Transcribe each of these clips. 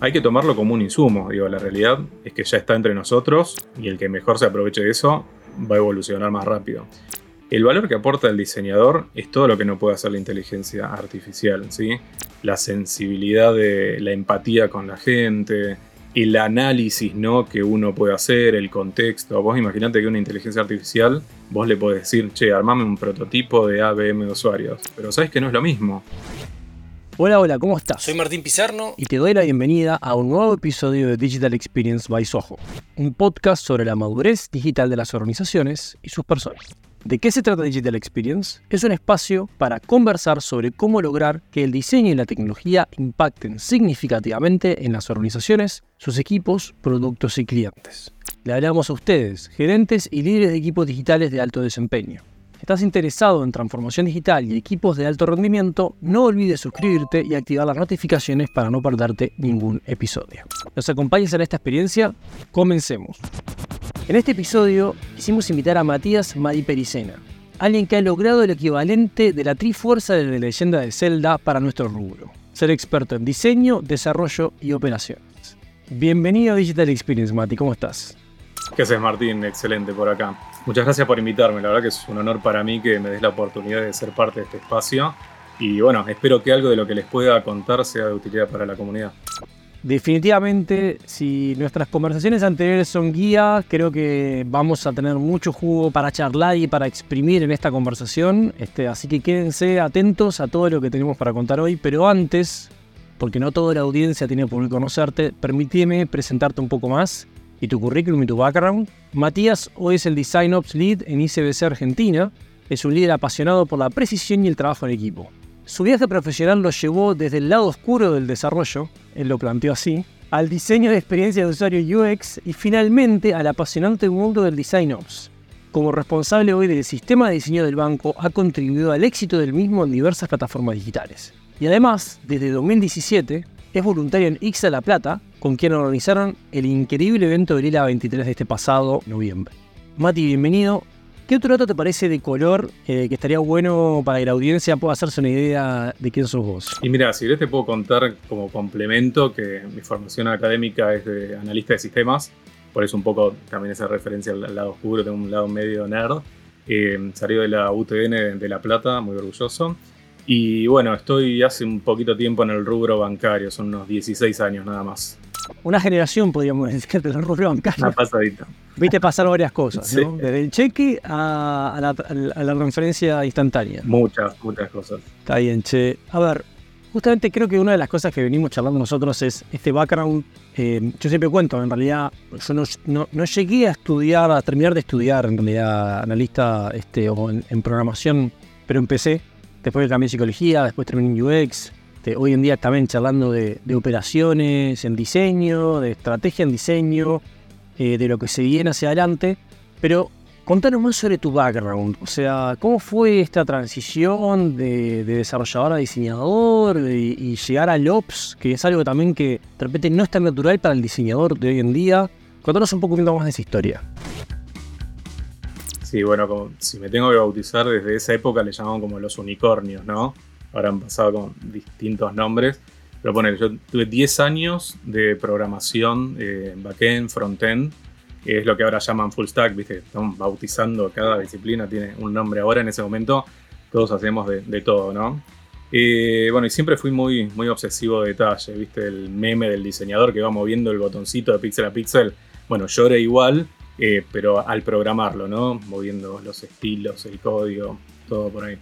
hay que tomarlo como un insumo. Digo, la realidad es que ya está entre nosotros y el que mejor se aproveche de eso va a evolucionar más rápido. El valor que aporta el diseñador es todo lo que no puede hacer la inteligencia artificial, ¿sí? La sensibilidad de la empatía con la gente, el análisis ¿no? que uno puede hacer, el contexto. Vos imaginate que una inteligencia artificial, vos le podés decir, che, armame un prototipo de ABM de usuarios. Pero sabes que no es lo mismo. Hola, hola, ¿cómo estás? Soy Martín Pizarno y te doy la bienvenida a un nuevo episodio de Digital Experience by Soho, un podcast sobre la madurez digital de las organizaciones y sus personas. ¿De qué se trata Digital Experience? Es un espacio para conversar sobre cómo lograr que el diseño y la tecnología impacten significativamente en las organizaciones, sus equipos, productos y clientes. Le hablamos a ustedes, gerentes y líderes de equipos digitales de alto desempeño estás interesado en transformación digital y equipos de alto rendimiento, no olvides suscribirte y activar las notificaciones para no perderte ningún episodio. ¿Nos acompañas en esta experiencia? Comencemos. En este episodio quisimos invitar a Matías Maripericena, alguien que ha logrado el equivalente de la trifuerza de la leyenda de Zelda para nuestro rubro, ser experto en diseño, desarrollo y operaciones. Bienvenido a Digital Experience, Mati, ¿cómo estás? ¿Qué haces, Martín? Excelente por acá. Muchas gracias por invitarme, la verdad que es un honor para mí que me des la oportunidad de ser parte de este espacio. Y bueno, espero que algo de lo que les pueda contar sea de utilidad para la comunidad. Definitivamente, si nuestras conversaciones anteriores son guía, creo que vamos a tener mucho jugo para charlar y para exprimir en esta conversación. Este, así que quédense atentos a todo lo que tenemos para contar hoy. Pero antes, porque no toda la audiencia tiene por conocerte, permíteme presentarte un poco más y tu currículum y tu background. Matías hoy es el Design Ops Lead en ICBC Argentina. Es un líder apasionado por la precisión y el trabajo en equipo. Su viaje profesional lo llevó desde el lado oscuro del desarrollo, él lo planteó así, al diseño de experiencia de usuario UX y finalmente al apasionante mundo del Design Ops. Como responsable hoy del sistema de diseño del banco, ha contribuido al éxito del mismo en diversas plataformas digitales. Y además, desde 2017, es voluntario en Ixa La Plata, con quien organizaron el increíble evento de Lila 23 de este pasado noviembre. Mati, bienvenido. ¿Qué otro dato te parece de color eh, que estaría bueno para que la audiencia pueda hacerse una idea de quién sos vos? Y mira, si querés te puedo contar como complemento que mi formación académica es de analista de sistemas, por eso un poco también esa referencia al lado oscuro, tengo un lado medio nerd. Eh, salió de la UTN de La Plata, muy orgulloso. Y bueno, estoy hace un poquito tiempo en el rubro bancario, son unos 16 años nada más. Una generación, podríamos decir, del rubro bancario. Una pasadita. Viste pasar varias cosas, ¿no? Desde el cheque a, la, transferencia instantánea. Muchas, muchas cosas. Está bien, che. A ver, justamente creo que una de las cosas que venimos charlando nosotros es este background. Eh, yo siempre cuento, en realidad, yo no, no, llegué a estudiar, a terminar de estudiar, en realidad, analista este, o en programación, pero empecé Después cambié psicología, después terminé en UX. hoy en día también charlando de, operaciones en diseño, de estrategia en diseño, eh, de lo que se viene hacia adelante. Pero contanos más sobre tu background. O sea, ¿cómo fue esta transición de, desarrollador a diseñador y llegar al Ops, que es algo también que de repente no es tan natural para el diseñador de hoy en día? Contanos un poco más de esa historia. Sí, bueno, como, si me tengo que bautizar, desde esa época le llamaban como los unicornios, ¿no? Ahora han pasado con distintos nombres. Pero poner, yo tuve 10 años de programación eh, backend, frontend, que es lo que ahora llaman full stack, ¿viste? Están bautizando cada disciplina, tiene un nombre ahora. En ese momento todos hacemos de, todo, ¿no? Eh, bueno, y siempre fui muy, muy obsesivo de detalle, ¿viste? El meme del diseñador que va moviendo el botoncito de píxel a píxel. Bueno, yo era igual, eh, pero al programarlo, ¿no? Moviendo los estilos, el código, todo por ahí.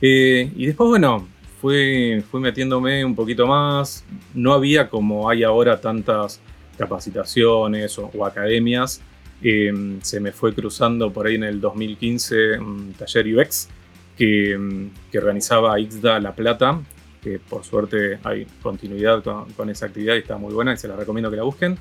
Eh, y después, bueno, fui, metiéndome un poquito más. No había como hay ahora tantas capacitaciones o, academias. Em, se me fue cruzando por ahí en el 2015 un taller UX que, em, que organizaba IXDA La Plata, que por suerte hay continuidad con, con, esa actividad y está muy buena y se la recomiendo que la busquen.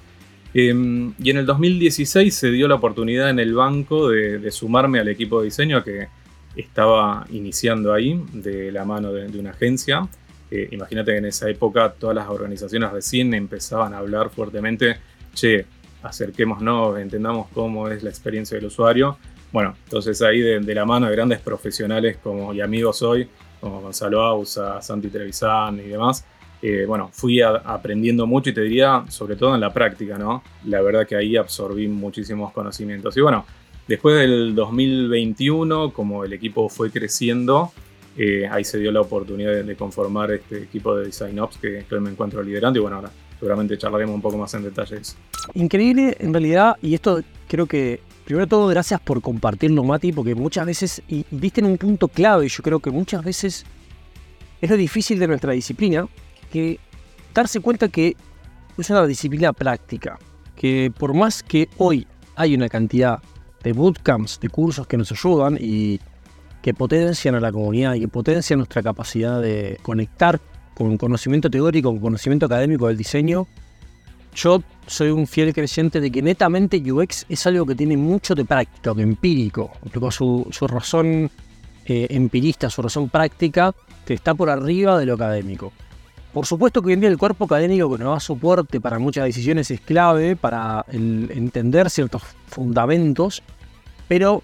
Em, y en el 2016 se dio la oportunidad en el banco de, sumarme al equipo de diseño que estaba iniciando ahí de la mano de, una agencia. Eh, imagínate que en esa época todas las organizaciones recién empezaban a hablar fuertemente, che, acerquémonos, entendamos cómo es la experiencia del usuario. Bueno, entonces ahí de, la mano de grandes profesionales como y amigos hoy, como Gonzalo Ausa, Santi Trevisan y demás, eh, bueno, fui aprendiendo mucho y te diría, sobre todo en la práctica, ¿no? La verdad que ahí absorbí muchísimos conocimientos. Y bueno, después del 2021, como el equipo fue creciendo, eh, ahí se dio la oportunidad de, conformar este equipo de Design Ops que, que me encuentro liderando y bueno, ahora seguramente charlaremos un poco más en detalles. Increíble en realidad, y esto creo que Primero todo, gracias por compartirlo, Mati, porque muchas veces, y viste en un punto clave, yo creo que muchas veces es lo difícil de nuestra disciplina, que darse cuenta que es una disciplina práctica, que por más que hoy hay una cantidad de bootcamps, de cursos que nos ayudan y que potencian a la comunidad y que potencian nuestra capacidad de conectar con conocimiento teórico, con conocimiento académico del diseño, yo soy un fiel creyente de que netamente UX es algo que tiene mucho de práctico, de empírico. Su, su razón eh, empirista, su razón práctica, que está por arriba de lo académico. Por supuesto que hoy en día el cuerpo académico que nos da soporte para muchas decisiones es clave para entender ciertos fundamentos, pero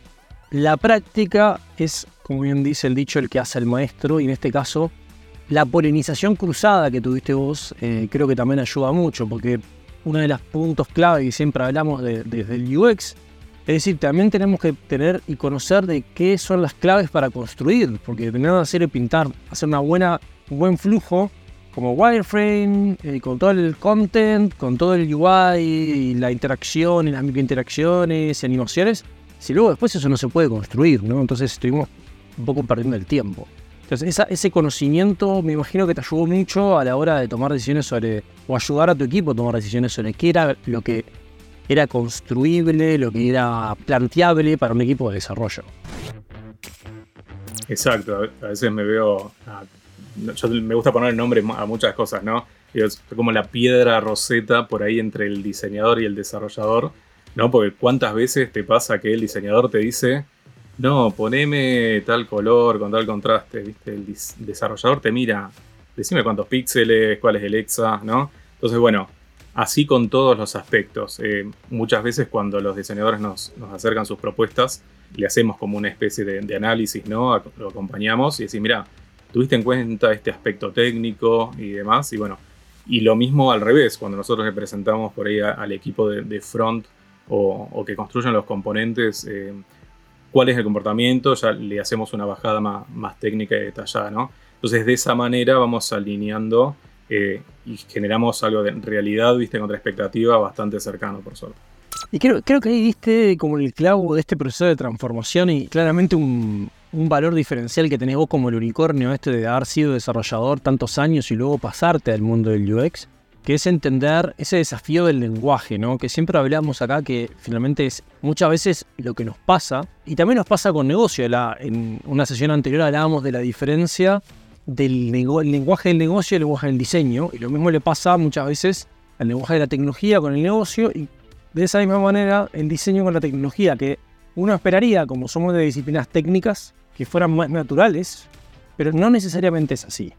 la práctica es, como bien dice el dicho, el que hace el maestro, y en este caso, la polinización cruzada que tuviste vos eh, creo que también ayuda mucho, porque uno de los puntos clave que siempre hablamos desde el UX. Es decir, también tenemos que tener y conocer de qué son las claves para construir, porque tener que hacer y pintar, hacer una buena, un buen flujo como wireframe, eh, con todo el content, con todo el UI, y la interacción y las microinteracciones y animaciones, si luego después eso no se puede construir, ¿no? Entonces estuvimos un poco perdiendo el tiempo. Entonces, ese conocimiento me imagino que te ayudó mucho a la hora de tomar decisiones sobre, o ayudar a tu equipo a tomar decisiones sobre qué era lo que era construible, lo que era planteable para un equipo de desarrollo. Exacto, a veces me veo, yo me gusta poner el nombre a muchas cosas, ¿no? Es como la piedra roseta por ahí entre el diseñador y el desarrollador, ¿no? Porque cuántas veces te pasa que el diseñador te dice, no, poneme tal color con tal contraste, ¿viste? El desarrollador te mira, decime cuántos píxeles, cuál es el exa, ¿no? Entonces, bueno, así con todos los aspectos. Eh, muchas veces cuando los diseñadores nos, acercan sus propuestas, le hacemos como una especie de, análisis, ¿no? Lo acompañamos y decimos, mira, tuviste en cuenta este aspecto técnico y demás, y bueno, y lo mismo al revés, cuando nosotros le presentamos por ahí al equipo de, front o, que construyen los componentes, eh, cuál es el comportamiento, ya le hacemos una bajada más, técnica y detallada, ¿no? Entonces de esa manera vamos alineando eh, y generamos algo de realidad, viste, contra expectativa bastante cercano, por suerte. Y creo, creo que ahí diste como el clavo de este proceso de transformación y claramente un, un valor diferencial que tenés vos como el unicornio este de haber sido desarrollador tantos años y luego pasarte al mundo del UX que es entender ese desafío del lenguaje, ¿no? Que siempre hablamos acá que finalmente es muchas veces lo que nos pasa, y también nos pasa con negocio. en una sesión anterior hablábamos de la diferencia del lenguaje del negocio y el lenguaje del diseño, y lo mismo le pasa muchas veces al lenguaje de la tecnología con el negocio, y de esa misma manera el diseño con la tecnología, que uno esperaría, como somos de disciplinas técnicas, que fueran más naturales, pero no necesariamente es así.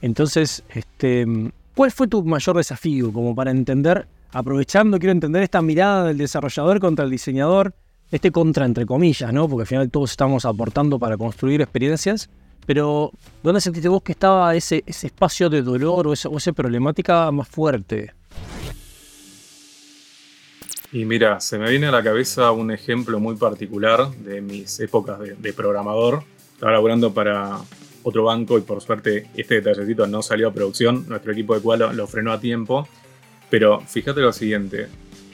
Entonces, este, ¿Cuál fue tu mayor desafío como para entender, aprovechando, quiero entender esta mirada del desarrollador contra el diseñador, este contra entre comillas, ¿no? Porque al final todos estamos aportando para construir experiencias, pero ¿dónde sentiste vos que estaba ese, ese espacio de dolor o esa, problemática más fuerte? Y mira, se me viene a la cabeza un ejemplo muy particular de mis épocas de, programador. Estaba laburando para otro banco y por suerte este detallecito no salió a producción, nuestro equipo de cual lo, frenó a tiempo. Pero fíjate lo siguiente,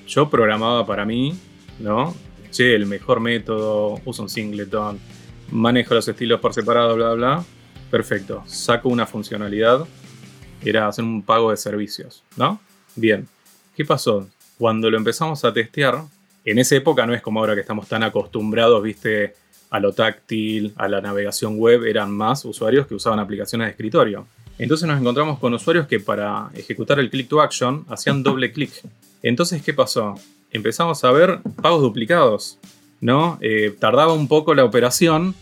yo programaba para mí, ¿no? Che, el mejor método, uso un singleton, manejo los estilos por separado, bla, bla. Perfecto, saco una funcionalidad, era hacer un pago de servicios, ¿no? Bien, ¿qué pasó? Cuando lo empezamos a testear, en esa época no es como ahora que estamos tan acostumbrados, viste, a lo táctil, a la navegación web, eran más usuarios que usaban aplicaciones de escritorio. Entonces nos encontramos con usuarios que para ejecutar el click to action hacían doble clic. Entonces, ¿qué pasó? Empezamos a ver pagos duplicados, ¿no? Eh, tardaba un poco la operación,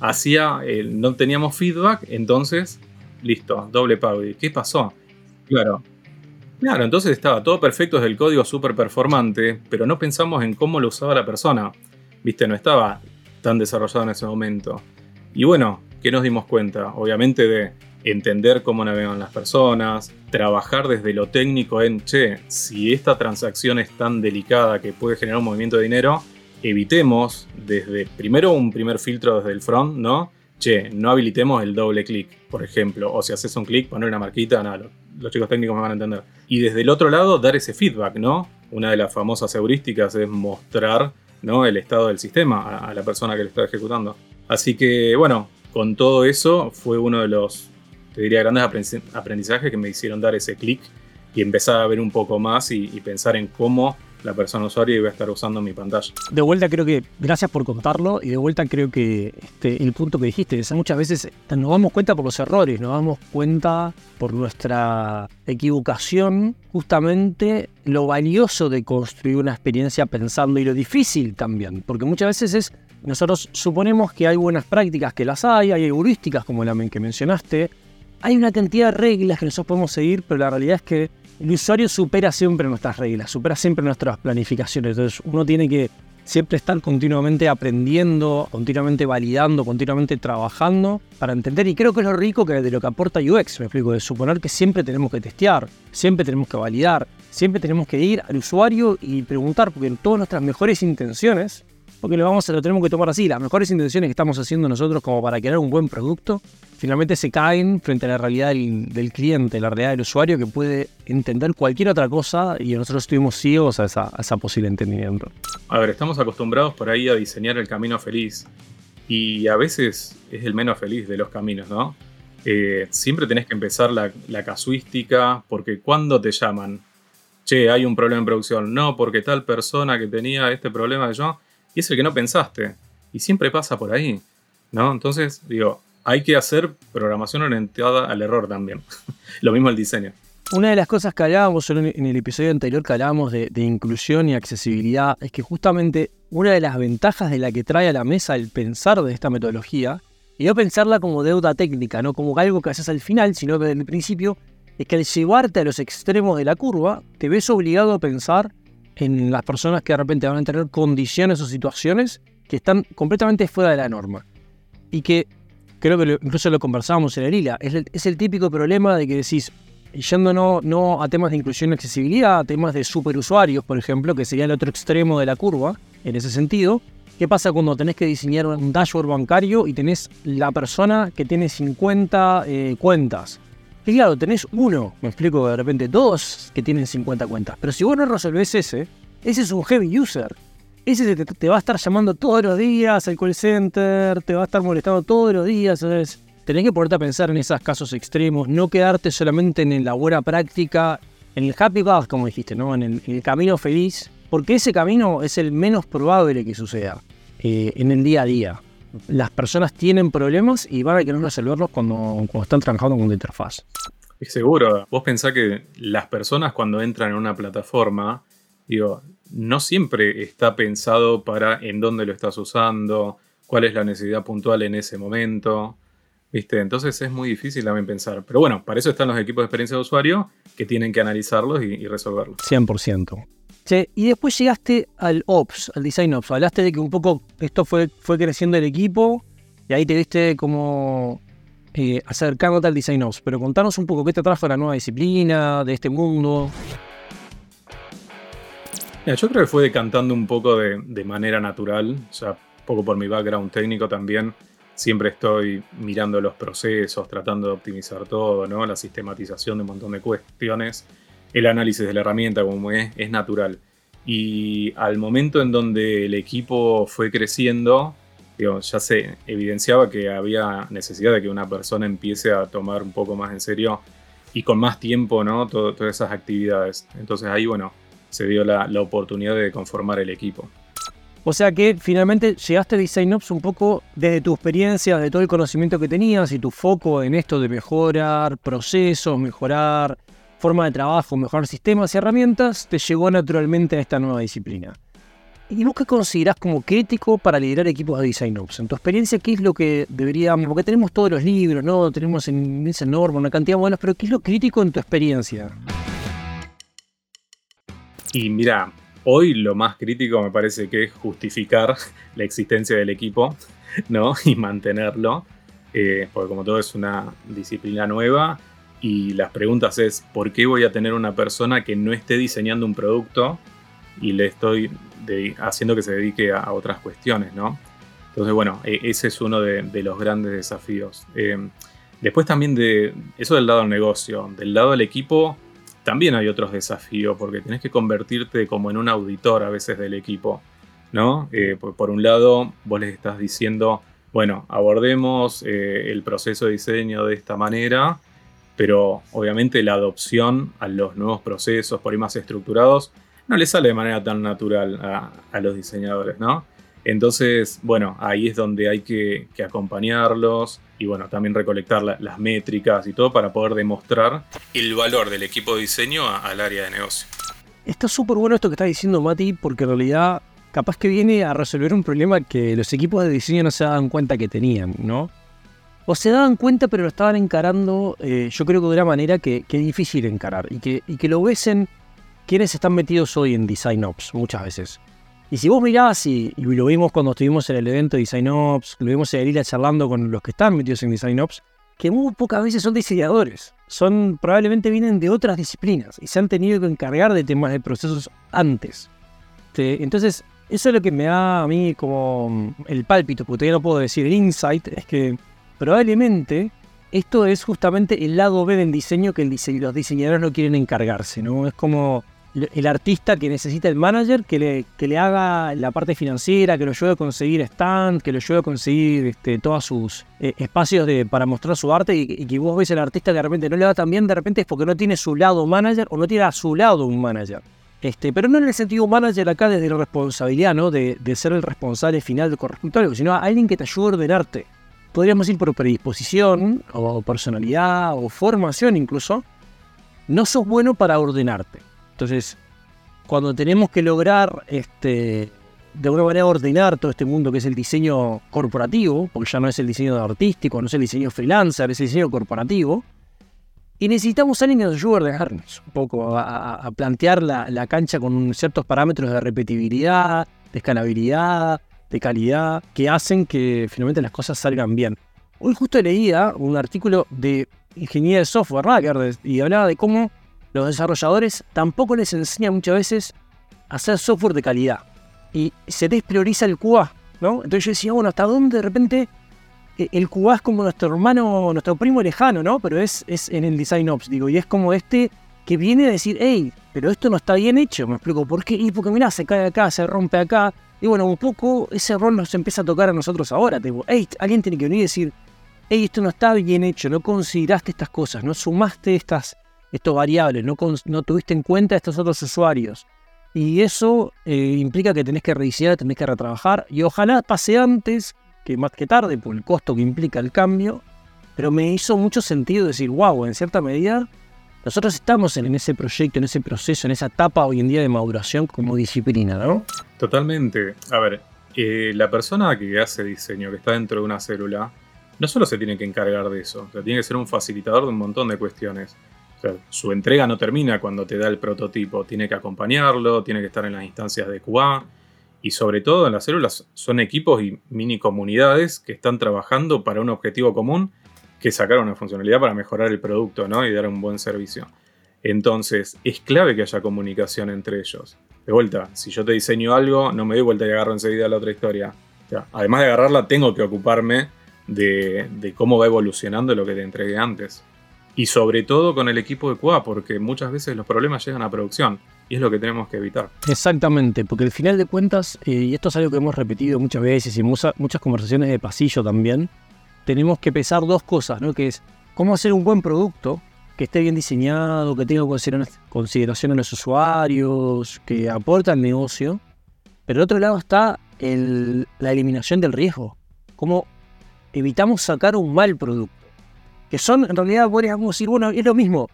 hacía, eh, no teníamos feedback, entonces, listo, doble pago. ¿Y qué pasó? Claro. Claro, entonces estaba todo perfecto desde el código súper performante, pero no pensamos en cómo lo usaba la persona. Viste, no estaba tan desarrollado en ese momento. Y bueno, ¿qué nos dimos cuenta? Obviamente de entender cómo navegan las personas, trabajar desde lo técnico en, che, si esta transacción es tan delicada que puede generar un movimiento de dinero, evitemos desde, primero un primer filtro desde el front, ¿no? Che, no habilitemos el doble clic, por ejemplo, o si haces un clic, poner una marquita, nada, los chicos técnicos me van a entender. Y desde el otro lado, dar ese feedback, ¿no? Una de las famosas heurísticas es mostrar ¿no? el estado del sistema a, la persona que lo está ejecutando. Así que, bueno, con todo eso fue uno de los te diría, grandes aprendizajes que me hicieron dar ese clic y empezar a ver un poco más y, pensar en cómo la persona usuaria iba a estar usando mi pantalla. De vuelta creo que, gracias por contarlo, y de vuelta creo que este, el punto que dijiste, es muchas veces nos damos cuenta por los errores, nos damos cuenta por nuestra equivocación, justamente lo valioso de construir una experiencia pensando y lo difícil también, porque muchas veces es, nosotros suponemos que hay buenas prácticas que las hay, hay heurísticas como la que mencionaste, hay una cantidad de reglas que nosotros podemos seguir, pero la realidad es que el usuario supera siempre nuestras reglas, supera siempre nuestras planificaciones. Entonces uno tiene que siempre estar continuamente aprendiendo, continuamente validando, continuamente trabajando para entender. Y creo que es lo rico que de lo que aporta UX, me explico, de suponer que siempre tenemos que testear, siempre tenemos que validar, siempre tenemos que ir al usuario y preguntar, porque en todas nuestras mejores intenciones porque lo, vamos, lo tenemos que tomar así. Las mejores intenciones que estamos haciendo nosotros como para crear un buen producto, finalmente se caen frente a la realidad del, cliente, la realidad del usuario que puede entender cualquier otra cosa y nosotros estuvimos ciegos a esa, a posible entendimiento. A ver, estamos acostumbrados por ahí a diseñar el camino feliz y a veces es el menos feliz de los caminos, ¿no? Eh, siempre tenés que empezar la, la casuística porque cuando te llaman, che, hay un problema en producción, no, porque tal persona que tenía este problema de yo, y es el que no pensaste. Y siempre pasa por ahí, ¿no? Entonces, digo, hay que hacer programación orientada al error también. Lo mismo el diseño. Una de las cosas que hablábamos en el episodio anterior que hablábamos de, inclusión y accesibilidad es que justamente una de las ventajas de la que trae a la mesa el pensar de esta metodología, y no pensarla como deuda técnica, no como algo que haces al final, sino desde el principio, es que al llevarte a los extremos de la curva, te ves obligado a pensar en las personas que de repente van a tener condiciones o situaciones que están completamente fuera de la norma. Y que creo que incluso lo conversábamos en el ILA, es el, típico problema de que decís, yendo no, no a temas de inclusión y accesibilidad, a temas de superusuarios, por ejemplo, que sería el otro extremo de la curva, en ese sentido, ¿qué pasa cuando tenés que diseñar un dashboard bancario y tenés la persona que tiene 50 eh, cuentas? Y claro, tenés uno, me explico de repente, dos que tienen 50 cuentas. Pero si vos no resolvés ese, ese es un heavy user. Ese te, va a estar llamando todos los días al call center, te va a estar molestando todos los días. Tenés que ponerte a pensar en esos casos extremos, no quedarte solamente en la buena práctica, en el happy path, como dijiste, ¿no? en, el, camino feliz, porque ese camino es el menos probable que suceda eh, en el día a día las personas tienen problemas y van a querer resolverlos cuando, cuando están trabajando con una interfaz. Es seguro. Vos pensás que las personas cuando entran en una plataforma, digo, no siempre está pensado para en dónde lo estás usando, cuál es la necesidad puntual en ese momento. ¿Viste? Entonces es muy difícil también pensar. Pero bueno, para eso están los equipos de experiencia de usuario que tienen que analizarlos y, y resolverlos. 100% y después llegaste al Ops, al Design Ops. Hablaste de que un poco esto fue, fue creciendo el equipo y ahí te viste como eh, acercándote al Design Ops. Pero contanos un poco qué te trajo la nueva disciplina, de este mundo. yo creo que fue decantando un poco de, de manera natural, o sea, un poco por mi background técnico también. Siempre estoy mirando los procesos, tratando de optimizar todo, ¿no? La sistematización de un montón de cuestiones el análisis de la herramienta como es, es natural. Y al momento en donde el equipo fue creciendo, ya se evidenciaba que había necesidad de que una persona empiece a tomar un poco más en serio y con más tiempo ¿no? todas esas actividades. Entonces ahí, bueno, se dio la, la, oportunidad de conformar el equipo. O sea que finalmente llegaste a Design Ops un poco desde tu experiencia, de todo el conocimiento que tenías y tu foco en esto de mejorar procesos, mejorar forma de trabajo, mejorar sistemas y herramientas, te llegó naturalmente a esta nueva disciplina. ¿Y vos qué considerás como crítico para liderar equipos de Design Ops? En tu experiencia, ¿qué es lo que deberíamos...? Porque tenemos todos los libros, ¿no? Tenemos en esa norma una cantidad de modelos, pero ¿qué es lo crítico en tu experiencia? Y mira, hoy lo más crítico me parece que es justificar la existencia del equipo, ¿no? Y mantenerlo. eh, porque como todo es una disciplina nueva, y las preguntas es, ¿por qué voy a tener una persona que no esté diseñando un producto y le estoy haciendo que se dedique a, otras cuestiones, ¿no? Entonces, bueno, e, ese es uno de, los grandes desafíos. Eh, después también de eso del lado del negocio, del lado del equipo, también hay otros desafíos, porque tenés que convertirte como en un auditor a veces del equipo, ¿no? Eh, por, un lado, vos les estás diciendo, bueno, abordemos eh, el proceso de diseño de esta manera, pero obviamente la adopción a los nuevos procesos, por ahí más estructurados, no le sale de manera tan natural a, los diseñadores, ¿no? Entonces, bueno, ahí es donde hay que, acompañarlos y bueno, también recolectar las métricas y todo para poder demostrar el valor del equipo de diseño al área de negocio. Está súper bueno esto que está diciendo Mati, porque en realidad capaz que viene a resolver un problema que los equipos de diseño no se daban cuenta que tenían, ¿no? O se daban cuenta, pero lo estaban encarando, eh, yo creo que de una manera que, es difícil encarar y que, y que lo en quienes están metidos hoy en Design Ops muchas veces. Y si vos mirás, y, lo vimos cuando estuvimos en el evento de Design Ops, lo vimos en Elila charlando con los que están metidos en Design Ops, que muy pocas veces son diseñadores. Son, probablemente vienen de otras disciplinas y se han tenido que encargar de temas de procesos antes. Entonces, eso es lo que me da a mí como el pálpito, porque todavía no puedo decir el insight, es que probablemente esto es justamente el lado B del diseño que los diseñadores no quieren encargarse, ¿no? Es como el artista que necesita el manager que le, haga la parte financiera, que lo ayude a conseguir stand, que lo ayude a conseguir este, todos sus eh, espacios de, para mostrar su arte y, que vos ves al artista que de repente no le va tan bien, de repente es porque no tiene su lado manager o no tiene a su lado un manager. Este, pero no en el sentido manager acá desde la responsabilidad, ¿no? De, ser el responsable final del correspondiente, sino a alguien que te ayude a ordenarte podríamos ir por predisposición o personalidad o formación incluso, no sos bueno para ordenarte. Entonces, cuando tenemos que lograr este, de alguna manera ordenar todo este mundo que es el diseño corporativo, porque ya no es el diseño artístico, no es el diseño freelancer, es el diseño corporativo, y necesitamos a alguien que nos ayude a ordenarnos un poco, a, plantear la, la, cancha con ciertos parámetros de repetibilidad, de escalabilidad, de calidad que hacen que finalmente las cosas salgan bien. Hoy justo leía un artículo de ingeniería de software, y hablaba de cómo los desarrolladores tampoco les enseñan muchas veces a hacer software de calidad. Y se desprioriza el QA, ¿no? Entonces yo decía, bueno, ¿hasta dónde de repente eh, el QA es como nuestro hermano, nuestro primo lejano, ¿no? Pero es, es en el Design Ops, digo, y es como este que viene a decir, hey, pero esto no está bien hecho, me explico, ¿por qué? Y porque mira, se cae acá, se rompe acá, y bueno, un poco ese rol nos empieza a tocar a nosotros ahora. Tipo, hey, alguien tiene que venir y decir, hey, esto no está bien hecho, no consideraste estas cosas, no sumaste estas, estos variables, no, no tuviste en cuenta estos otros usuarios. Y eso eh, implica que tenés que rediseñar, tenés que retrabajar. Y ojalá pase antes que más que tarde, por el costo que implica el cambio. Pero me hizo mucho sentido decir, wow, en cierta medida nosotros estamos en, ese proyecto, en ese proceso, en esa etapa hoy en día de maduración como disciplina, ¿no? Totalmente. A ver, eh, la persona que hace diseño, que está dentro de una célula, no solo se tiene que encargar de eso, o tiene que ser un facilitador de un montón de cuestiones. O sea, su entrega no termina cuando te da el prototipo, tiene que acompañarlo, tiene que estar en las instancias de QA. Y sobre todo en las células son equipos y mini comunidades que están trabajando para un objetivo común que sacar una funcionalidad para mejorar el producto ¿no? y dar un buen servicio. Entonces, es clave que haya comunicación entre ellos. De vuelta, si yo te diseño algo, no me doy vuelta y agarro enseguida la otra historia. además de agarrarla, tengo que ocuparme de, cómo va evolucionando lo que te entregué antes. Y sobre todo con el equipo de QA, porque muchas veces los problemas llegan a producción y es lo que tenemos que evitar. Exactamente, porque al final de cuentas, eh, y esto es algo que hemos repetido muchas veces y muchas conversaciones de pasillo también, tenemos que pensar dos cosas, ¿no? Que es cómo hacer un buen producto que esté bien diseñado, que tenga consideración a los usuarios, que aporte al negocio. Pero al otro lado está la eliminación del riesgo. Cómo evitamos sacar un mal producto. Que son, en realidad, podríamos decir, bueno, es lo mismo.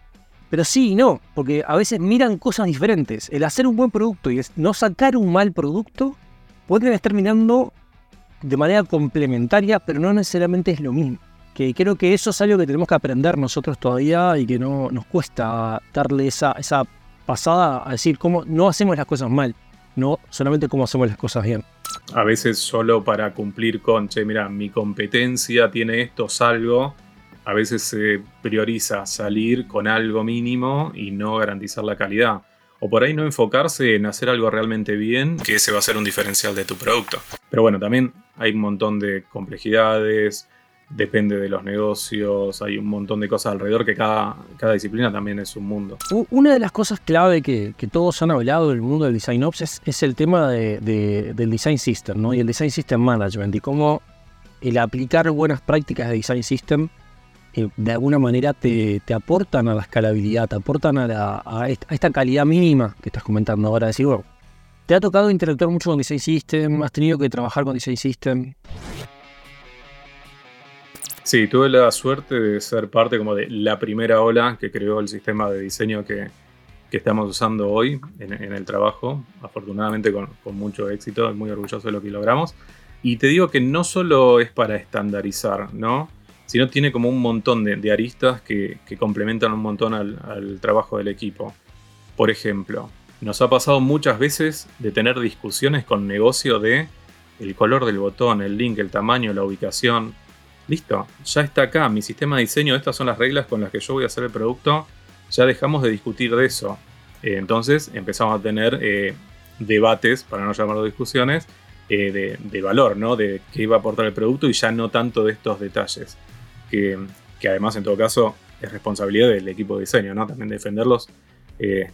Pero sí y no, porque a veces miran cosas diferentes. El hacer un buen producto y no sacar un mal producto pueden estar mirando de manera complementaria, pero no necesariamente es lo mismo. Que creo que eso es algo que tenemos que aprender nosotros todavía y que no nos cuesta darle esa, esa pasada a decir cómo no hacemos las cosas mal. no solamente cómo hacemos las cosas bien. A veces solo para cumplir con, che, mira, mi competencia tiene esto, salgo. A veces se prioriza salir con algo mínimo y no garantizar la calidad. O por ahí no enfocarse en hacer algo realmente bien, que ese va a ser un diferencial de tu producto. Pero bueno, también hay un montón de complejidades, depende de los negocios, hay un montón de cosas alrededor que cada, cada disciplina también es un mundo. Una de las cosas clave que, todos han hablado del mundo del Design Ops es, el tema del Design System ¿no? y el Design System Management y cómo el aplicar buenas prácticas de Design System eh, de alguna manera te, aportan a la escalabilidad, te aportan a, esta, calidad mínima que estás comentando ahora. Decir, bueno, te ha tocado interactuar mucho con Design System, has tenido que trabajar con Design System. Sí, tuve la suerte de ser parte como de la primera ola que creó el sistema de diseño que, estamos usando hoy en, el trabajo, afortunadamente con, mucho éxito, muy orgulloso de lo que logramos. Y te digo que no solo es para estandarizar, ¿no? Sino tiene como un montón de, aristas que, complementan un montón al, trabajo del equipo. Por ejemplo, nos ha pasado muchas veces de tener discusiones con negocio de el color del botón, el link, el tamaño, la ubicación listo, ya está acá, mi sistema de diseño, estas son las reglas con las que yo voy a hacer el producto, ya dejamos de discutir de eso. Eh, entonces empezamos a tener eh, debates, para no llamarlo discusiones, eh, de, valor, ¿no? De qué iba a aportar el producto y ya no tanto de estos detalles. Que, además, en todo caso, es responsabilidad del equipo de diseño, ¿no? También defenderlos.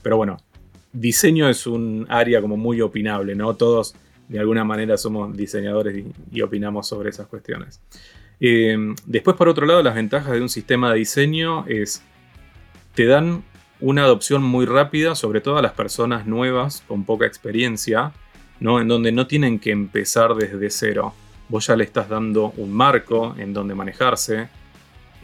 pero bueno, diseño es un área como muy opinable, ¿no? Todos de alguna manera somos diseñadores y opinamos sobre esas cuestiones. Eh, después, por otro lado, las ventajas de un sistema de diseño es, te dan una adopción muy rápida, sobre todo a las personas nuevas con poca experiencia, ¿no? en donde no tienen que empezar desde cero. Vos ya le estás dando un marco en donde manejarse,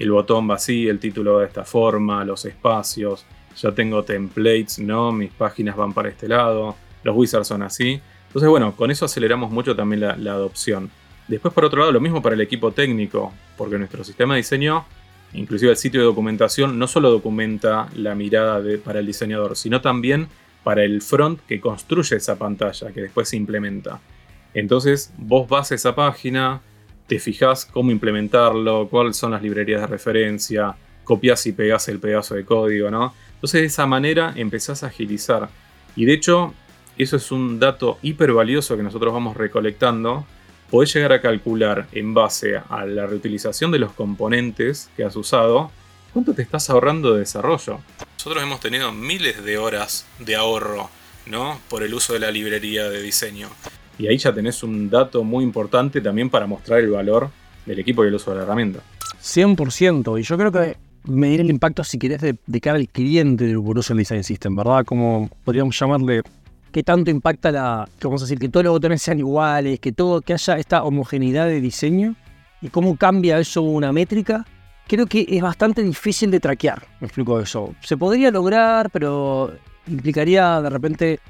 el botón va así, el título va de esta forma, los espacios, ya tengo templates, ¿no? mis páginas van para este lado, los wizards son así. Entonces, bueno, con eso aceleramos mucho también la adopción. Después, por otro lado, lo mismo para el equipo técnico, porque nuestro sistema de diseño, inclusive el sitio de documentación, no solo documenta la mirada para el diseñador, sino también para el front que construye esa pantalla, que después se implementa. Entonces, vos vas a esa página, te fijas cómo implementarlo, cuáles son las librerías de referencia, copias y pegas el pedazo de código, ¿no? Entonces, de esa manera empezás a agilizar. Y de hecho, eso es un dato hiper valioso que nosotros vamos recolectando podés llegar a calcular en base a la reutilización de los componentes que has usado, cuánto te estás ahorrando de desarrollo. Nosotros hemos tenido miles de horas de ahorro, ¿no? Por el uso de la librería de diseño. Y ahí ya tenés un dato muy importante también para mostrar el valor del equipo y el uso de la herramienta. 100%, y yo creo que medir el impacto, si querés, de, cara al cliente del Evolution Design System, ¿verdad? Como podríamos llamarle qué tanto impacta la, vamos a decir, que todos los botones sean iguales, que todo, que haya esta homogeneidad de diseño y cómo cambia eso una métrica, creo que es bastante difícil de traquear. Me explico eso. Se podría lograr, pero implicaría de repente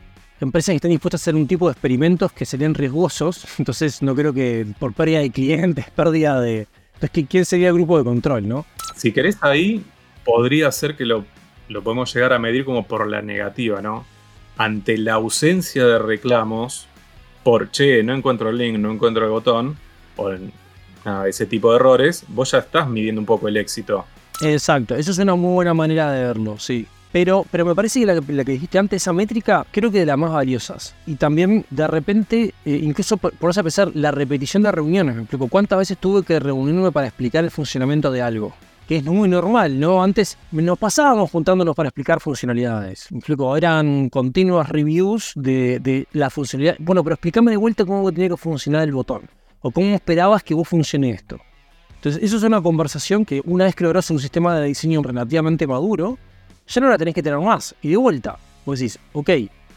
empresas que estén dispuestas a hacer un tipo de experimentos que serían riesgosos. Entonces no creo que por pérdida de clientes, pérdida de... Entonces, ¿quién sería el grupo de control, no? Si querés ahí, podría ser que lo, lo podemos llegar a medir como por la negativa, ¿no? ante la ausencia de reclamos por, che, no encuentro el link, no encuentro el botón, o ese tipo de errores, vos ya estás midiendo un poco el éxito. Exacto, eso es una muy buena manera de verlo, sí. Pero, pero me parece que la, que dijiste antes, esa métrica, creo que de las más valiosas. Y también, de repente, eh, incluso por, por a pesar, la repetición de reuniones. Me explico, ¿cuántas veces tuve que reunirme para explicar el funcionamiento de algo? que es muy normal, ¿no? Antes nos pasábamos juntándonos para explicar funcionalidades. Me explico, eran continuas reviews de, la funcionalidad. Bueno, pero explícame de vuelta cómo tenía que funcionar el botón. O cómo esperabas que vos funcione esto. Entonces, eso es una conversación que una vez que logras un sistema de diseño relativamente maduro, ya no la tenés que tener más. Y de vuelta, vos decís, ok,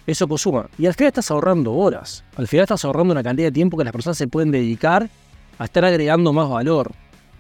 eso consuma. Y al final estás ahorrando horas. Al final estás ahorrando una cantidad de tiempo que las personas se pueden dedicar a estar agregando más valor.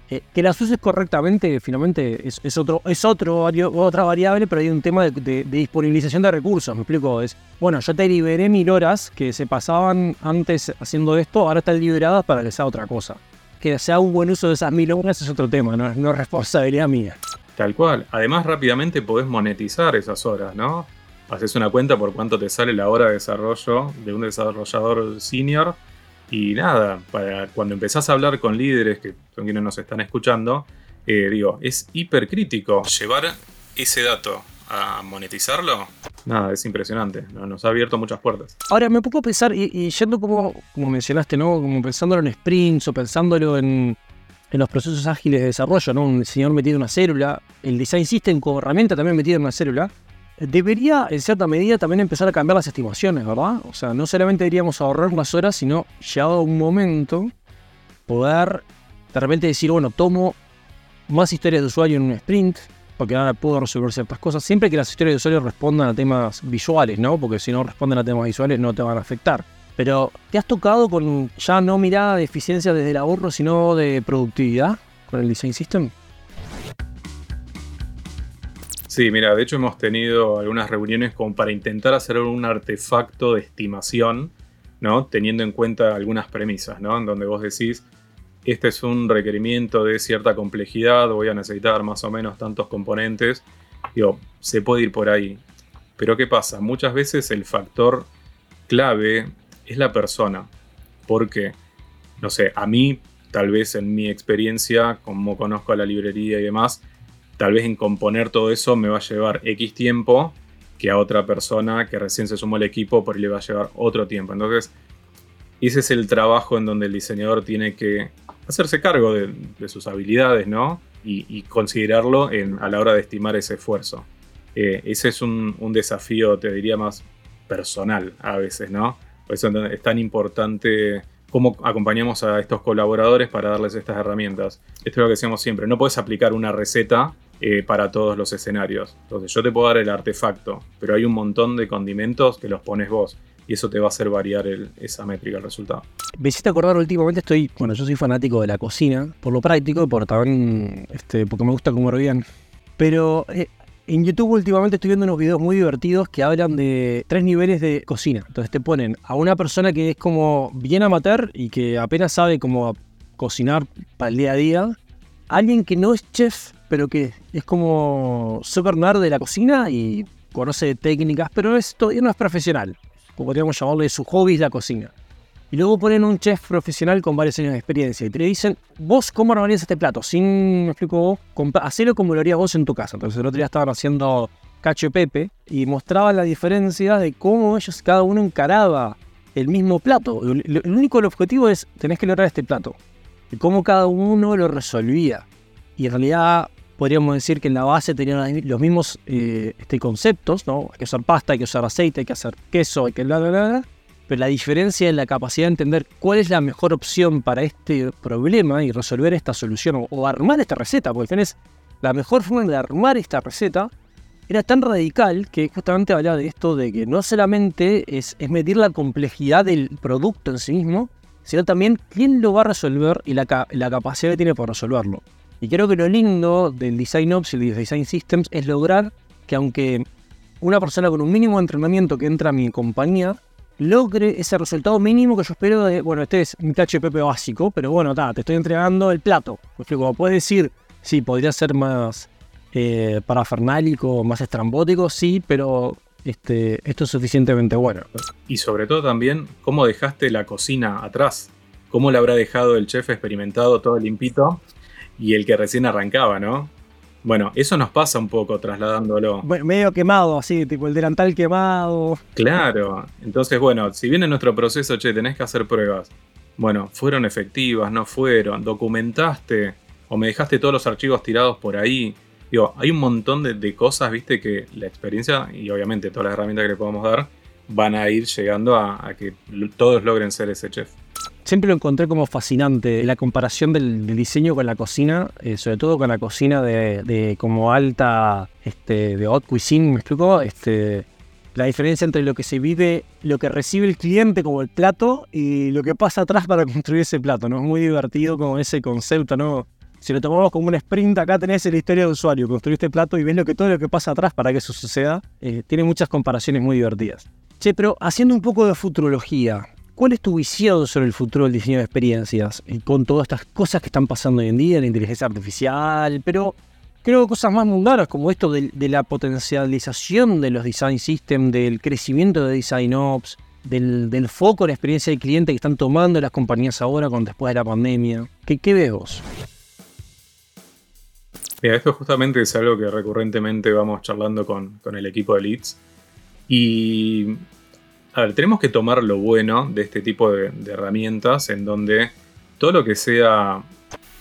Eh, que las uses correctamente, finalmente, es, otro, es otra variable, pero hay un tema de, disponibilización de recursos. Me explico, es, bueno, yo te liberé mil horas que se pasaban antes haciendo esto, ahora están liberadas para que sea otra cosa. Que sea un buen uso de esas mil horas es otro tema, no, no es responsabilidad mía. Tal cual. Además, rápidamente podés monetizar esas horas, ¿no? haces una cuenta por cuánto te sale la hora de desarrollo de un desarrollador senior. Y nada, para cuando empezás a hablar con líderes que son quienes nos están escuchando, eh, digo, es hipercrítico llevar ese dato a monetizarlo. Nada, es impresionante, nos ha abierto muchas puertas. Ahora me pongo a pensar, y, yendo como, como mencionaste, ¿no? Como pensándolo en sprints o pensándolo en, en los procesos ágiles de desarrollo, ¿no? Un diseñador metido en una célula, el design system como herramienta también metido en una célula, debería en cierta medida también empezar a cambiar las estimaciones, ¿verdad? O sea, no solamente deberíamos ahorrar unas horas, sino llegado un momento poder de repente decir, bueno, tomo más historias de usuario en un sprint, porque ahora puedo resolver ciertas cosas, siempre que las historias de usuario respondan a temas visuales, ¿no? Porque si no responden a temas visuales no te van a afectar. Pero, ¿te has tocado con ya no mirada de eficiencia desde el ahorro, sino de productividad con el Design System? Sí, mira, de hecho hemos tenido algunas reuniones como para intentar hacer un artefacto de estimación, ¿no? Teniendo en cuenta algunas premisas, ¿no? En donde vos decís, este es un requerimiento de cierta complejidad, voy a necesitar más o menos tantos componentes. Digo, se puede ir por ahí. Pero ¿qué pasa? Muchas veces el factor clave es la persona. Porque, no sé, a mí, tal vez en mi experiencia, como conozco a la librería y demás, tal vez en componer todo eso me va a llevar X tiempo que a otra persona que recién se sumó al equipo por ahí le va a llevar otro tiempo. Entonces, ese es el trabajo en donde el diseñador tiene que hacerse cargo de, sus habilidades, ¿no? Y, considerarlo a la hora de estimar ese esfuerzo. Eh, ese es un, un, desafío, te diría, más personal a veces, ¿no? Por eso es tan importante cómo acompañamos a estos colaboradores para darles estas herramientas. Esto es lo que decíamos siempre, no puedes aplicar una receta eh, para todos los escenarios. Entonces yo te puedo dar el artefacto, pero hay un montón de condimentos que los pones vos y eso te va a hacer variar esa métrica, el resultado. Me hiciste acordar últimamente, estoy, bueno, yo soy fanático de la cocina, por lo práctico, por también, este, porque me gusta comer bien. Pero eh, en YouTube últimamente estoy viendo unos videos muy divertidos que hablan de tres niveles de cocina. Entonces te ponen a una persona que es como bien amateur y que apenas sabe cómo cocinar para el día a día. Alguien que no es chef, pero que es como super nerd de la cocina y conoce técnicas, pero todavía no es profesional. Podríamos llamarle su hobby es la cocina. Y luego ponen un chef profesional con varios años de experiencia y te dicen, vos cómo armarías este plato, sin, me explico vos, hacerlo como lo harías vos en tu casa. Entonces el otro día estaban haciendo cacho pepe y mostraban la diferencia de cómo ellos cada uno encaraba el mismo plato. El, único objetivo es, tenés que lograr este plato. Y cómo cada uno lo resolvía. Y en realidad podríamos decir que en la base tenían los mismos eh, este, conceptos, ¿no? Hay que usar pasta, hay que usar aceite, hay que hacer queso, hay que bla, bla, bla pero la diferencia es la capacidad de entender cuál es la mejor opción para este problema y resolver esta solución o, armar esta receta, porque tenés la mejor forma de armar esta receta era tan radical que justamente hablaba de esto de que no solamente es, es medir la complejidad del producto en sí mismo, sino también quién lo va a resolver y la, la capacidad que tiene por resolverlo. Y creo que lo lindo del Design Ops y del Design Systems es lograr que aunque una persona con un mínimo de entrenamiento que entra a mi compañía logre ese resultado mínimo que yo espero de, bueno, este es mi HPP básico, pero bueno, te estoy entregando el plato. Porque como puedes decir, sí, podría ser más eh, parafernálico, más estrambótico, sí, pero este, esto es suficientemente bueno. Y sobre todo también, ¿cómo dejaste la cocina atrás? ¿Cómo le habrá dejado el chef experimentado todo limpito y el que recién arrancaba, ¿no? Bueno, eso nos pasa un poco trasladándolo. medio quemado, así, tipo el delantal quemado. Claro. Entonces, bueno, si bien en nuestro proceso, che, tenés que hacer pruebas. Bueno, fueron efectivas, no fueron, documentaste o me dejaste todos los archivos tirados por ahí. Digo, hay un montón de, cosas, viste, que la experiencia y obviamente todas las herramientas que le podemos dar van a ir llegando a que todos logren ser ese chef siempre lo encontré como fascinante la comparación del, diseño con la cocina, eh, sobre todo con la cocina de, como alta, este, de haute cuisine, ¿me explico? Este, la diferencia entre lo que se vive, lo que recibe el cliente como el plato y lo que pasa atrás para construir ese plato, ¿no? Es muy divertido como ese concepto, ¿no? Si lo tomamos como un sprint, acá tenés la historia de usuario, construiste el plato y ves lo que, todo lo que pasa atrás para que eso suceda. Eh, tiene muchas comparaciones muy divertidas. Che, pero haciendo un poco de futurología, ¿Cuál es tu visión sobre el futuro del diseño de experiencias con todas estas cosas que están pasando hoy en día, la inteligencia artificial? Pero creo cosas más mundanas como esto de, la potencialización de los design systems, del crecimiento de design ops, del, foco en la experiencia del cliente que están tomando las compañías ahora con después de la pandemia. ¿Qué, qué ves vos? Mira, esto justamente es algo que recurrentemente vamos charlando con, el equipo de Leads. Y a ver, tenemos que tomar lo bueno de este tipo de, herramientas en donde todo lo que sea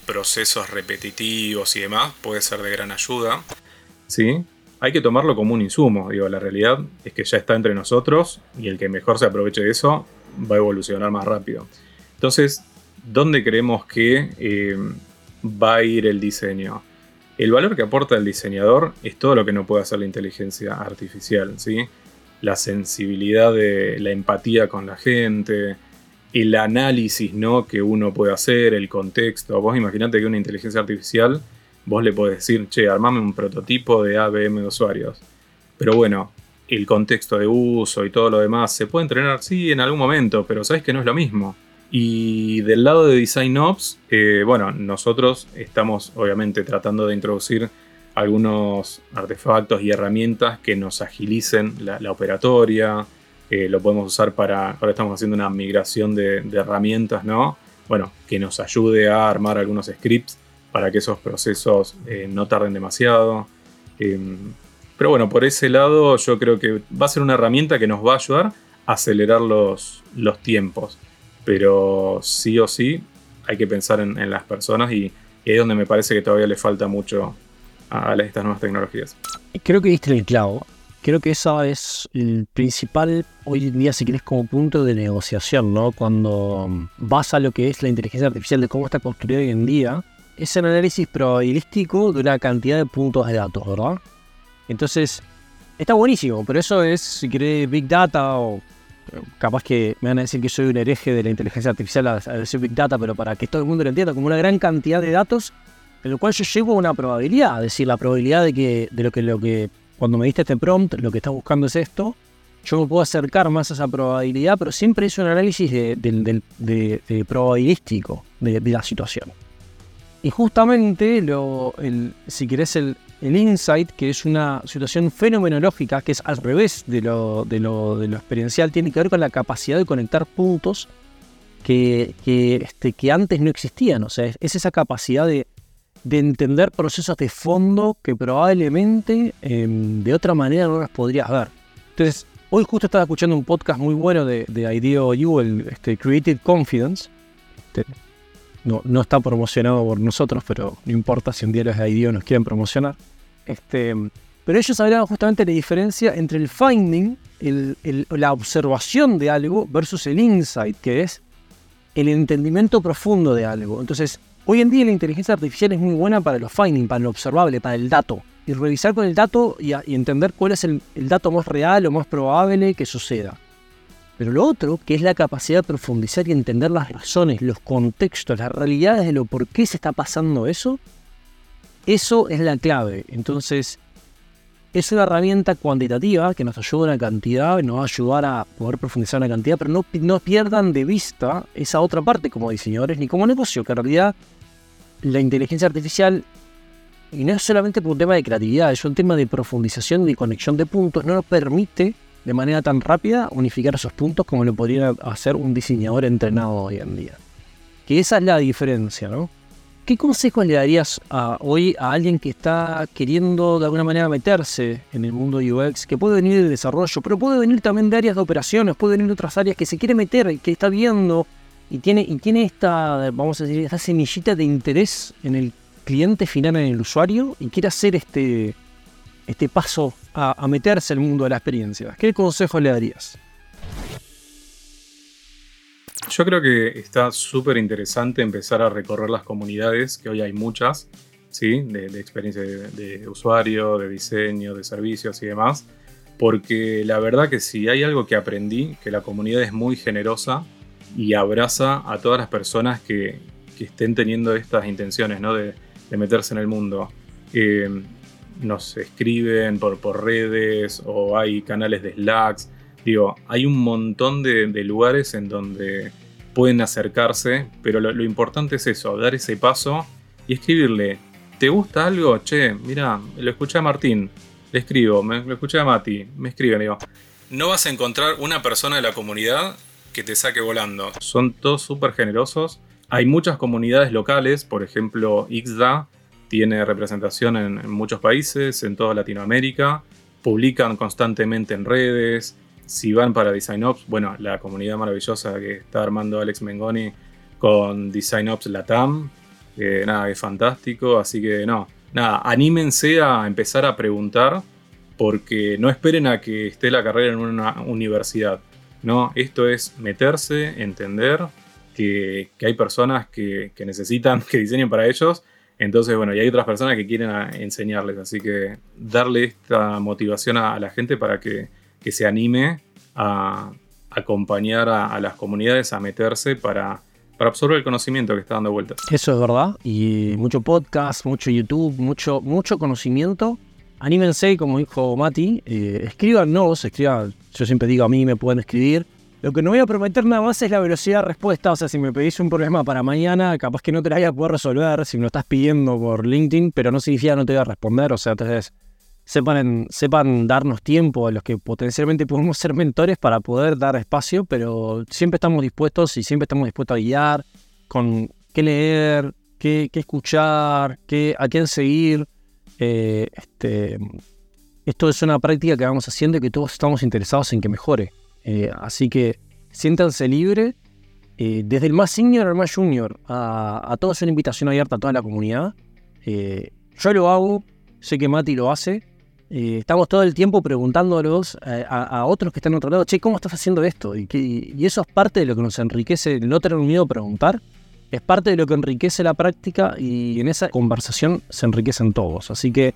procesos repetitivos y demás puede ser de gran ayuda. ¿sí? Hay que tomarlo como un insumo. Digo, la realidad es que ya está entre nosotros y el que mejor se aproveche de eso va a evolucionar más rápido. Entonces, ¿dónde creemos que eh, va a ir el diseño? El valor que aporta el diseñador es todo lo que no puede hacer la inteligencia artificial, ¿sí? La sensibilidad de la empatía con la gente, el análisis ¿no? que uno puede hacer, el contexto. Vos imaginate que una inteligencia artificial, vos le podés decir, che, armame un prototipo de ABM de usuarios. Pero bueno, el contexto de uso y todo lo demás se puede entrenar, sí, en algún momento, pero sabes que no es lo mismo. Y del lado de Design Ops, eh, bueno, nosotros estamos obviamente tratando de introducir algunos artefactos y herramientas que nos agilicen la, operatoria. Eh, lo podemos usar para, ahora estamos haciendo una migración de, herramientas, ¿no? Bueno, que nos ayude a armar algunos scripts para que esos procesos eh, no tarden demasiado. Em, pero bueno, por ese lado yo creo que va a ser una herramienta que nos va a ayudar a acelerar los, los tiempos pero sí o sí hay que pensar en, las personas y, ahí es donde me parece que todavía le falta mucho a, estas nuevas tecnologías. Creo que diste el clavo. Creo que esa es el principal, hoy en día, si quieres, como punto de negociación, ¿no? Cuando vas a lo que es la inteligencia artificial, de cómo está construida hoy en día, es el análisis probabilístico de una cantidad de puntos de datos, ¿verdad? Entonces, está buenísimo, pero eso es, si querés, Big Data o capaz que me van a decir que soy un hereje de la inteligencia artificial a, decir Big Data, pero para que todo el mundo lo entienda, como una gran cantidad de datos, en lo cual yo llego a una probabilidad, es decir, la probabilidad de que, de lo que, lo que cuando me diste este prompt, lo que estás buscando es esto, yo me puedo acercar más a esa probabilidad, pero siempre es un análisis de, probabilístico de, la situación. Y justamente, lo, si querés, el, el insight, que es una situación fenomenológica, que es al revés de lo, de lo, experiencial, tiene que ver con la capacidad de conectar puntos que, este, que antes no existían. O sea, es esa capacidad de, entender procesos de fondo que probablemente em, de otra manera no las podrías ver. Entonces, hoy justo estaba escuchando un podcast muy bueno de, de IDEO el este, Creative Confidence. Este, no, no está promocionado por nosotros, pero no importa si un día los de IDEO nos quieren promocionar. Este, pero ellos hablaban justamente de la diferencia entre el finding, la observación de algo, versus el insight, que es el entendimiento profundo de algo. Entonces, hoy en día la inteligencia artificial es muy buena para los finding, para lo observable, para el dato. Y revisar con el dato y, entender cuál es el, el, dato más real o más probable que suceda. Pero lo otro, que es la capacidad de profundizar y entender las razones, los contextos, las realidades de lo por qué se está pasando eso, eso es la clave. Entonces, es una herramienta cuantitativa que nos ayuda a una cantidad, nos va a ayudar a poder profundizar en la cantidad, pero no, no pierdan de vista esa otra parte como diseñadores ni como negocio, que en realidad la inteligencia artificial, y no es solamente por un tema de creatividad, es un tema de profundización y conexión de puntos, no nos permite de manera tan rápida unificar esos puntos como lo podría hacer un diseñador entrenado hoy en día. Que esa es la diferencia, ¿no? ¿Qué consejos le darías hoy a alguien que está queriendo de alguna manera meterse en el mundo UX, que puede venir del desarrollo, pero puede venir también de áreas de operaciones, puede venir de otras áreas que se quiere meter, que está viendo y tiene, y tiene esta, vamos a decir, esta semillita de interés en el cliente final, en el usuario, y quiere hacer este, este paso a, a meterse el mundo de la experiencia? ¿Qué consejos le darías? Yo creo que está súper interesante empezar a recorrer las comunidades, que hoy hay muchas, ¿sí? de, experiencia de, usuario, de diseño, de servicios y demás, porque la verdad que si hay algo que aprendí, que la comunidad es muy generosa y abraza a todas las personas que, estén teniendo estas intenciones ¿no? de, meterse en el mundo. Eh, nos escriben por, por redes o hay canales de Slacks. Digo, hay un montón de, lugares en donde pueden acercarse, pero lo, importante es eso, dar ese paso y escribirle. ¿te gusta algo? Che, mira, lo escuché a Martín, le escribo, me, lo escuché a Mati, me escriben, digo, no vas a encontrar una persona de la comunidad que te saque volando. Son todos súper generosos. Hay muchas comunidades locales, por ejemplo, XDA tiene representación en, muchos países, en toda Latinoamérica. Publican constantemente en redes. Si van para DesignOps, bueno, la comunidad maravillosa que está armando Alex Mengoni con DesignOps Latam, que nada, es fantástico. Así que no, nada, anímense a empezar a preguntar porque no esperen a que esté la carrera en una universidad. No, esto es meterse, entender que, hay personas que, necesitan que diseñen para ellos. Entonces, bueno, y hay otras personas que quieren enseñarles. Así que darle esta motivación a, la gente para que, se anime a acompañar a, las comunidades a meterse para, para absorber el conocimiento que está dando vueltas. Eso es verdad. Y mucho podcast, mucho YouTube, mucho, mucho conocimiento anímense, como dijo Mati, eh, escríbanos, escriban, yo siempre digo a mí me pueden escribir. Lo que no voy a prometer nada más es la velocidad de respuesta, o sea, si me pedís un problema para mañana, capaz que no te la voy a poder resolver si me lo estás pidiendo por LinkedIn, pero no significa que no te voy a responder, o sea, entonces sepan, sepan darnos tiempo a los que potencialmente podemos ser mentores para poder dar espacio, pero siempre estamos dispuestos y siempre estamos dispuestos a guiar con qué leer, qué, qué escuchar, qué, a quién seguir. Eh, este, esto es una práctica que vamos haciendo y que todos estamos interesados en que mejore. Eh, así que siéntanse libres, eh, desde el más senior al más junior, a, todos es una invitación abierta a toda la comunidad. yo lo hago, sé que Mati lo hace. Estamos todo el tiempo preguntándolos a, otros que están en otro lado, che, ¿cómo estás haciendo esto? Y, eso es parte de lo que nos enriquece, el no tener miedo a preguntar es parte de lo que enriquece la práctica y en esa conversación se enriquecen todos. Así que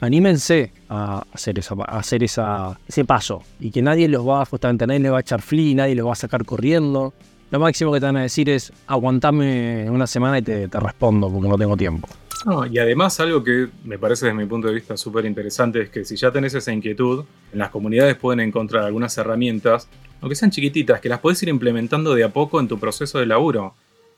anímense a hacer, esa, hacer esa, ese paso y que nadie los va, justamente nadie le va a echar flea, nadie los va a sacar corriendo. Lo máximo que te van a decir es aguantame una semana y te, respondo porque no tengo tiempo. y además algo que me parece desde mi punto de vista súper interesante es que si ya tenés esa inquietud, en las comunidades pueden encontrar algunas herramientas, aunque sean chiquititas, que las podés ir implementando de a poco en tu proceso de laburo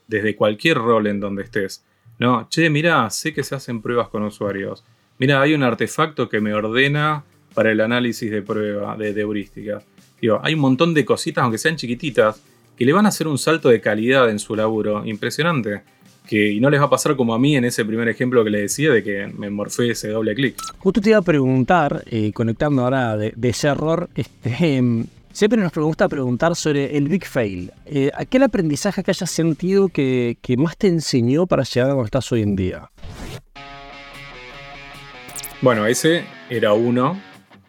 desde cualquier rol en donde estés. No, che, mira, sé que se hacen pruebas con usuarios. Mira, hay un artefacto que me ordena para el análisis de prueba, de, heurística. Digo, hay un montón de cositas, aunque sean chiquititas, que le van a hacer un salto de calidad en su laburo impresionante. Que, y no les va a pasar como a mí en ese primer ejemplo que le decía de que me morfé ese doble clic. Justo te iba a preguntar, eh, conectando ahora de, ese error, este, em, Siempre nos gusta preguntar sobre el Big Fail. Eh, ¿Aquel aprendizaje que hayas sentido que, más te enseñó para llegar a donde estás hoy en día? Bueno, ese era uno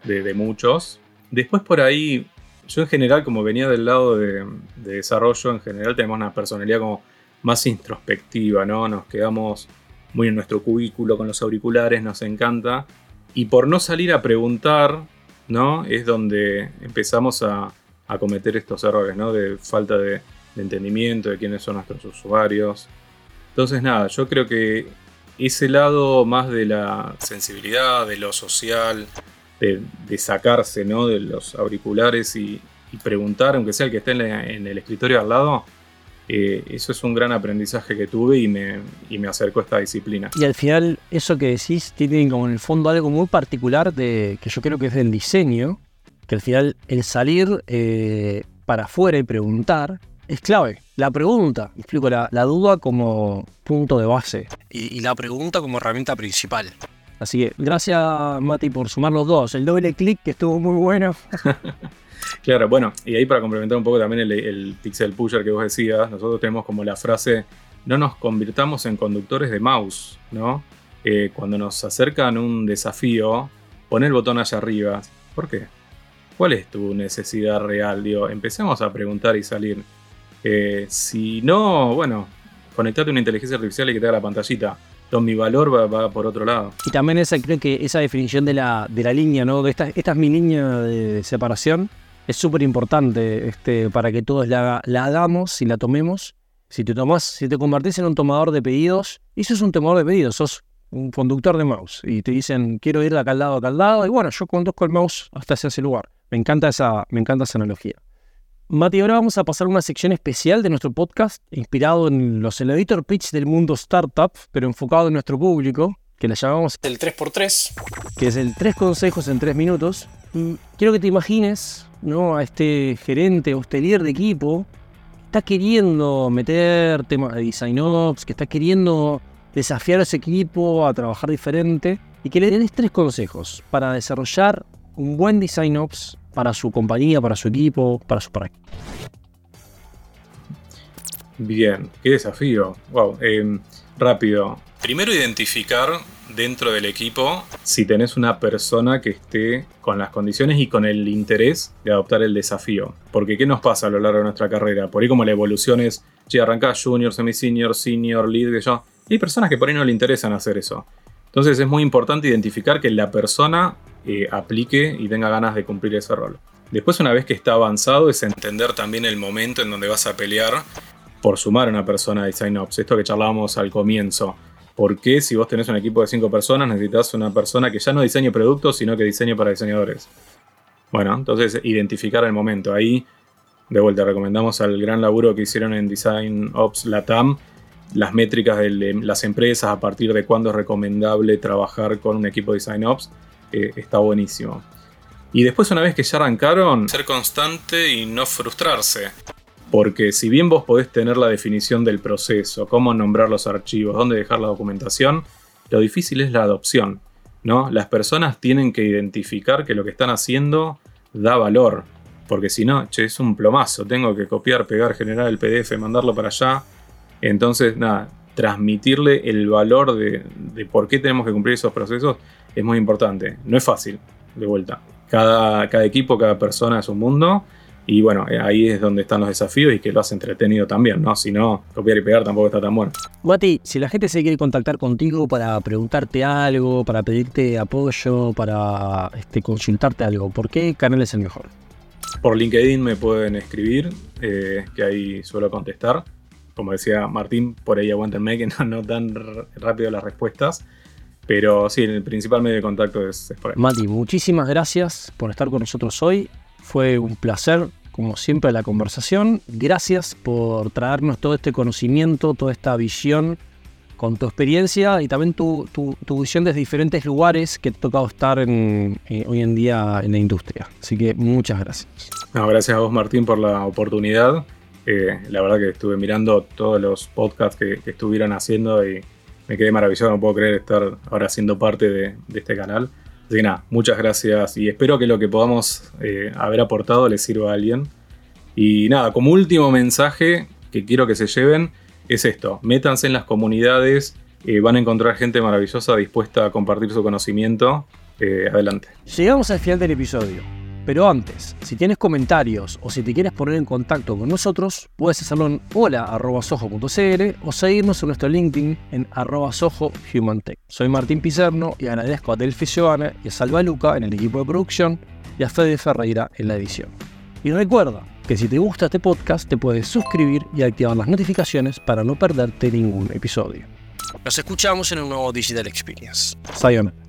de, muchos. Después por ahí, yo en general, como venía del lado de, de, desarrollo, en general tenemos una personalidad como más introspectiva, ¿no? Nos quedamos muy en nuestro cubículo con los auriculares, nos encanta. Y por no salir a preguntar ¿no? Es donde empezamos a, cometer estos errores, ¿no? De falta de, entendimiento de quiénes son nuestros usuarios. Entonces, nada, yo creo que ese lado más de la sensibilidad, de lo social, de, sacarse, ¿no? De los auriculares y, preguntar, aunque sea el que esté en el escritorio al lado, eh, eso es un gran aprendizaje que tuve y me, me acercó a esta disciplina. Y al final, eso que decís tiene como en el fondo algo muy particular de que yo creo que es del diseño, que al final el salir eh, para afuera y preguntar es clave. La pregunta, explico, la, duda como punto de base y, y la pregunta como herramienta principal. Así que gracias Mati por sumar los dos. El doble clic que estuvo muy bueno. Claro, bueno, y ahí para complementar un poco también el, pixel pusher que vos decías, nosotros tenemos como la frase, no nos convirtamos en conductores de mouse, ¿no? Eh, cuando nos acercan un desafío, pon el botón allá arriba. ¿Por qué? ¿Cuál es tu necesidad real? Digo, empecemos a preguntar y salir. Eh, si no, bueno, conectate una inteligencia artificial y que te haga la pantallita. Entonces, mi valor va, por otro lado. Y también esa, creo que esa definición de la, de la línea, ¿no? Esta, esta es mi línea de separación es súper importante este, para que todos la, la, hagamos y la tomemos. Si te tomás, si te convertís en un tomador de pedidos, y sos un tomador de pedidos, sos un conductor de mouse y te dicen quiero ir de acá al lado, acá al lado, y bueno, yo conduzco el mouse hasta ese lugar. Me encanta esa, me encanta esa analogía. Mati, ahora vamos a pasar a una sección especial de nuestro podcast, inspirado en los elevator pitch del mundo startup, pero enfocado en nuestro público, que la llamamos el 3x3, que es el tres consejos en tres minutos. Y quiero que te imagines ¿no? a este gerente o líder de equipo que está queriendo meter temas de design ops, que está queriendo desafiar a ese equipo a trabajar diferente y que le des tres consejos para desarrollar un buen design ops para su compañía, para su equipo, para su práctica. Bien, qué desafío. Wow, em, rápido. Primero identificar dentro del equipo si tenés una persona que esté con las condiciones y con el interés de adoptar el desafío. Porque ¿qué nos pasa a lo largo de nuestra carrera? Por ahí como la evolución es, che, arrancás junior, semi-senior, senior, lead, que yo. hay personas que por ahí no le interesan hacer eso. Entonces es muy importante identificar que la persona eh, aplique y tenga ganas de cumplir ese rol. Después, una vez que está avanzado, es entender también el momento en donde vas a pelear por sumar a una persona de Design Ops. Esto que charlábamos al comienzo. ¿Por qué si vos tenés un equipo de cinco personas necesitas una persona que ya no diseñe productos, sino que diseñe para diseñadores? Bueno, entonces identificar el momento. Ahí, de vuelta, recomendamos al gran laburo que hicieron en Design Ops Latam, las métricas de las empresas, a partir de cuándo es recomendable trabajar con un equipo de Design Ops, eh, está buenísimo. Y después, una vez que ya arrancaron, ser constante y no frustrarse. Porque si bien vos podés tener la definición del proceso, cómo nombrar los archivos, dónde dejar la documentación, lo difícil es la adopción. ¿no? Las personas tienen que identificar que lo que están haciendo da valor. Porque si no, che, es un plomazo. Tengo que copiar, pegar, generar el PDF, mandarlo para allá. Entonces, nada, transmitirle el valor de, por qué tenemos que cumplir esos procesos es muy importante. No es fácil, de vuelta. Cada, cada equipo, cada persona es un mundo y bueno, eh, ahí es donde están los desafíos y que lo has entretenido también, ¿no? Si no, copiar y pegar tampoco está tan bueno. Mati, si la gente se quiere contactar contigo para preguntarte algo, para pedirte apoyo, para este, consultarte algo, ¿por qué canal es el mejor? Por LinkedIn me pueden escribir, eh, que ahí suelo contestar. Como decía Martín, por ahí aguántenme que no, no tan rápido las respuestas. Pero sí, el principal medio de contacto es, es por ahí. Mati, muchísimas gracias por estar con nosotros hoy. Fue un placer, como siempre, la conversación. Gracias por traernos todo este conocimiento, toda esta visión con tu experiencia y también tu, visión desde diferentes lugares que te ha tocado estar en, eh, hoy en día en la industria. Así que muchas gracias. gracias a vos, Martín, por la oportunidad. Eh, la verdad que estuve mirando todos los podcasts que, estuvieron haciendo y me quedé maravillado. No puedo creer estar ahora siendo parte de este canal. Así que nada, muchas gracias y espero que lo que podamos eh, haber aportado les sirva a alguien. Y nada, como último mensaje que quiero que se lleven es esto, métanse en las comunidades, eh, van a encontrar gente maravillosa dispuesta a compartir su conocimiento. Adelante. Llegamos al final del episodio. Pero antes, si tienes comentarios o si te quieres poner en contacto con nosotros, puedes hacerlo en hola.sojo.cl o seguirnos en nuestro LinkedIn en arroba Humantech. Soy Martín Pizerno y agradezco a Delphi Joana y a Salva Luca en el equipo de producción y a Fede Ferreira en la edición. Y recuerda que si te gusta este podcast te puedes suscribir y activar las notificaciones para no perderte ningún episodio. Nos escuchamos en un nuevo Digital Experience. Sayonara.